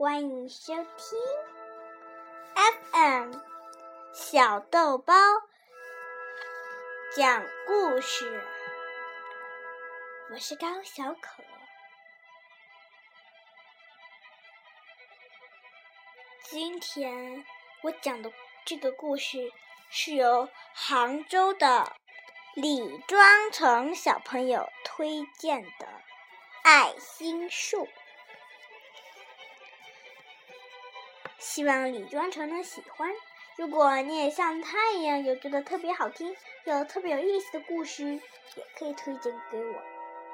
欢迎收听 FM 小豆包讲故事。我是高小可。今天我讲的这个故事是由杭州的李庄成小朋友推荐的《爱心树》。希望李庄成能喜欢。如果你也像他一样有觉得特别好听、有特别有意思的故事，也可以推荐给我。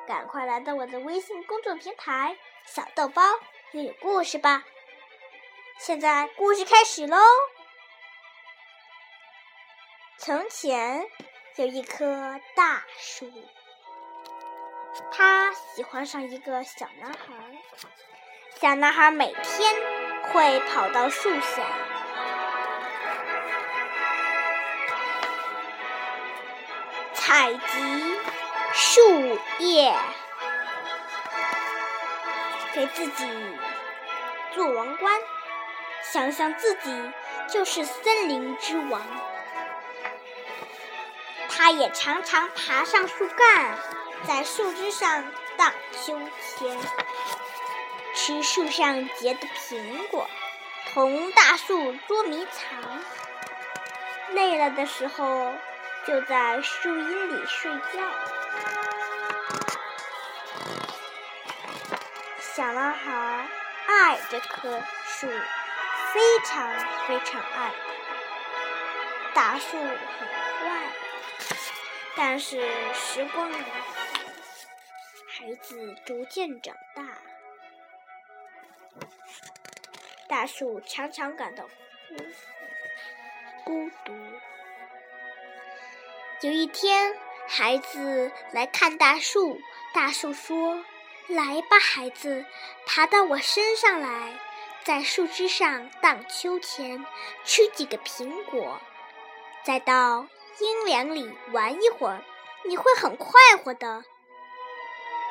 赶快来到我的微信公众平台“小豆包”阅读故事吧。现在故事开始喽。从前有一棵大树，它喜欢上一个小男孩。小男孩每天。会跑到树下，采集树叶，给自己做王冠，想象自己就是森林之王。他也常常爬上树干，在树枝上荡秋千。吃树上结的苹果，同大树捉迷藏。累了的时候，就在树荫里睡觉。小男孩爱这棵树，非常非常爱。大树很坏，但是时光如梭，孩子逐渐长大。大树常常感到孤独。有一天，孩子来看大树，大树说：“来吧，孩子，爬到我身上来，在树枝上荡秋千，吃几个苹果，再到阴凉里玩一会儿，你会很快活的。”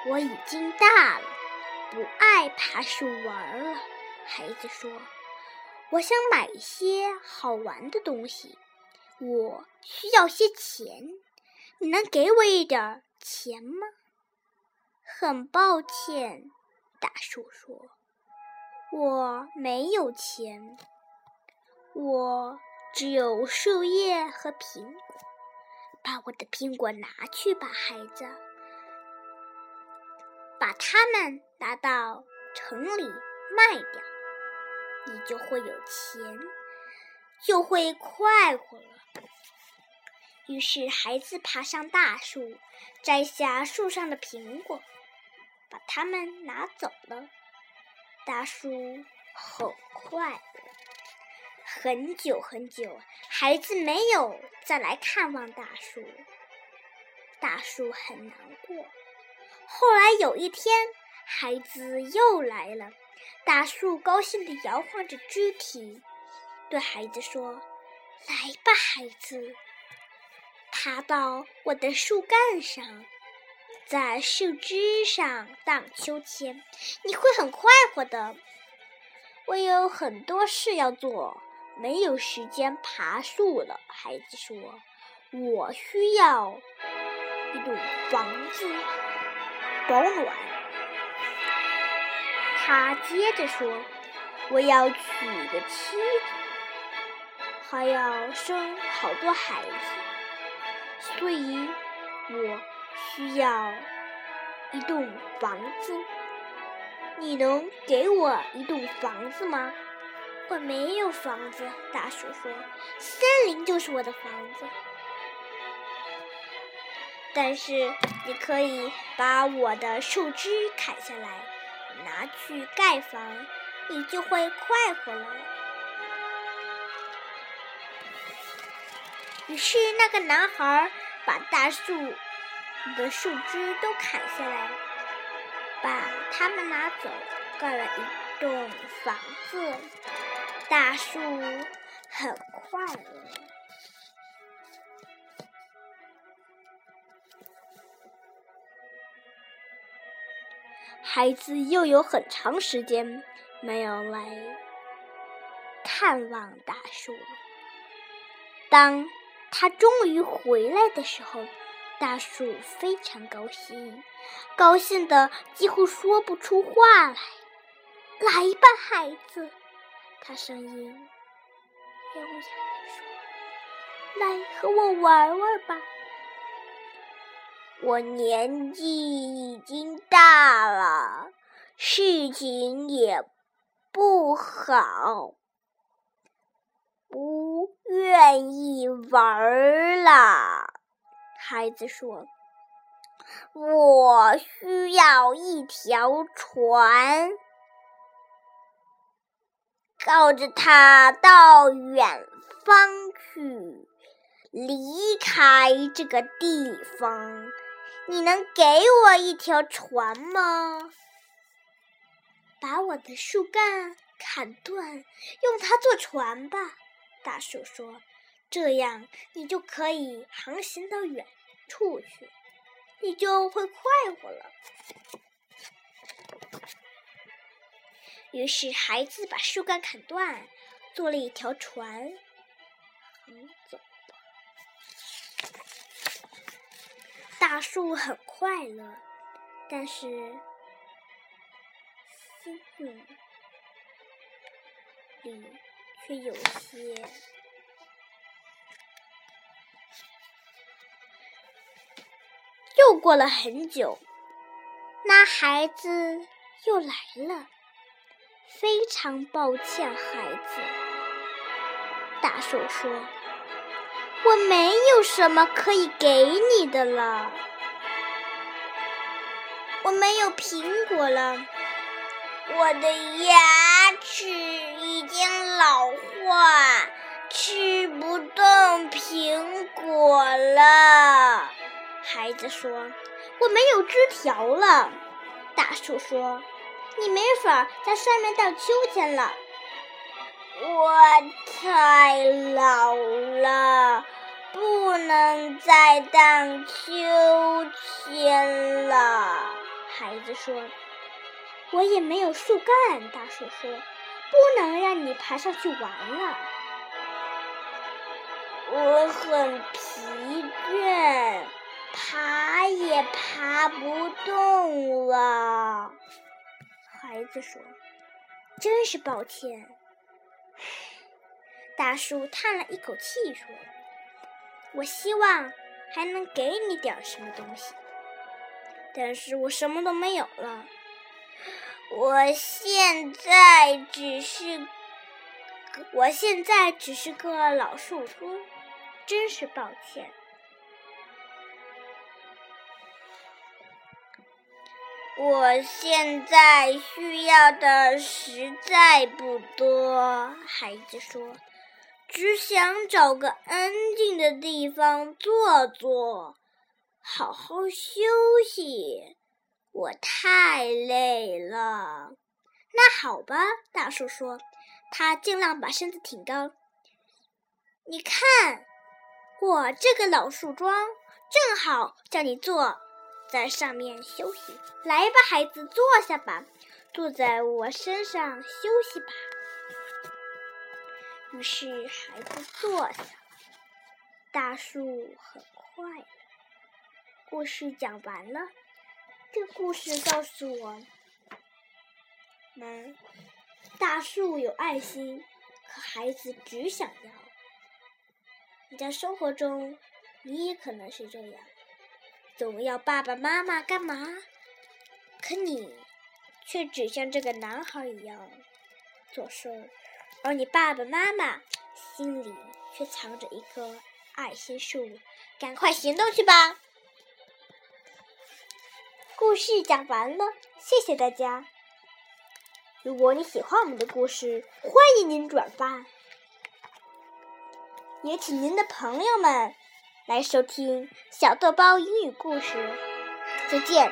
我已经大了，不爱爬树玩了。孩子说：“我想买一些好玩的东西，我需要些钱，你能给我一点钱吗？”很抱歉，大树说：“我没有钱，我只有树叶和苹果。把我的苹果拿去吧，孩子，把它们拿到城里卖掉。”你就会有钱，就会快活了。于是，孩子爬上大树，摘下树上的苹果，把它们拿走了。大树很快乐。很久很久，孩子没有再来看望大树，大树很难过。后来有一天，孩子又来了。大树高兴地摇晃着肢体，对孩子说：“来吧，孩子，爬到我的树干上，在树枝上荡秋千，你会很快活的。我有很多事要做，没有时间爬树了。”孩子说：“我需要一栋房子，保暖。”他接着说：“我要娶个妻子，还要生好多孩子，所以我需要一栋房子。你能给我一栋房子吗？”“我没有房子。”大树说，“森林就是我的房子。但是你可以把我的树枝砍下来。”拿去盖房，你就会快活了。于是，那个男孩把大树的树枝都砍下来，把它们拿走，盖了一栋房子。大树很快乐。孩子又有很长时间没有来看望大树了。当他终于回来的时候，大树非常高兴，高兴的几乎说不出话来。来吧，孩子，他声音优雅地说：“来和我玩玩吧。我年纪已经大了，事情也不好，不愿意玩了。”孩子说：“我需要一条船。”靠着它到远方去，离开这个地方。你能给我一条船吗？把我的树干砍断，用它做船吧。大树说：“这样你就可以航行到远处去，你就会快活了。”于是，孩子把树干砍断，做了一条船，航大树很快乐，但是心里却有些……又过了很久，那孩子又来了。非常抱歉，孩子。大树说：“我没有什么可以给你的了，我没有苹果了，我的牙齿已经老化，吃不动苹果了。”孩子说：“我没有枝条了。”大树说。你没法在上面荡秋千了，我太老了，不能再荡秋千了。孩子说：“我也没有树干。”大树说：“不能让你爬上去玩了。”我很疲倦，爬也爬不动了。孩子说：“真是抱歉。”大树叹了一口气说：“我希望还能给你点什么东西，但是我什么都没有了。我现在只是，我现在只是个老树桩，真是抱歉。”我现在需要的实在不多，孩子说：“只想找个安静的地方坐坐，好好休息。我太累了。”那好吧，大树说，他尽量把身子挺高。你看，我这个老树桩正好叫你坐。在上面休息，来吧，孩子，坐下吧，坐在我身上休息吧。于是，孩子坐下。大树很快。故事讲完了。这故事告诉我们：大树有爱心，可孩子只想要。你在生活中，你也可能是这样。总要爸爸妈妈干嘛？可你却只像这个男孩一样做事儿，而你爸爸妈妈心里却藏着一棵爱心树。赶快行动去吧！故事讲完了，谢谢大家。如果你喜欢我们的故事，欢迎您转发，也请您的朋友们。来收听小豆包英语故事，再见。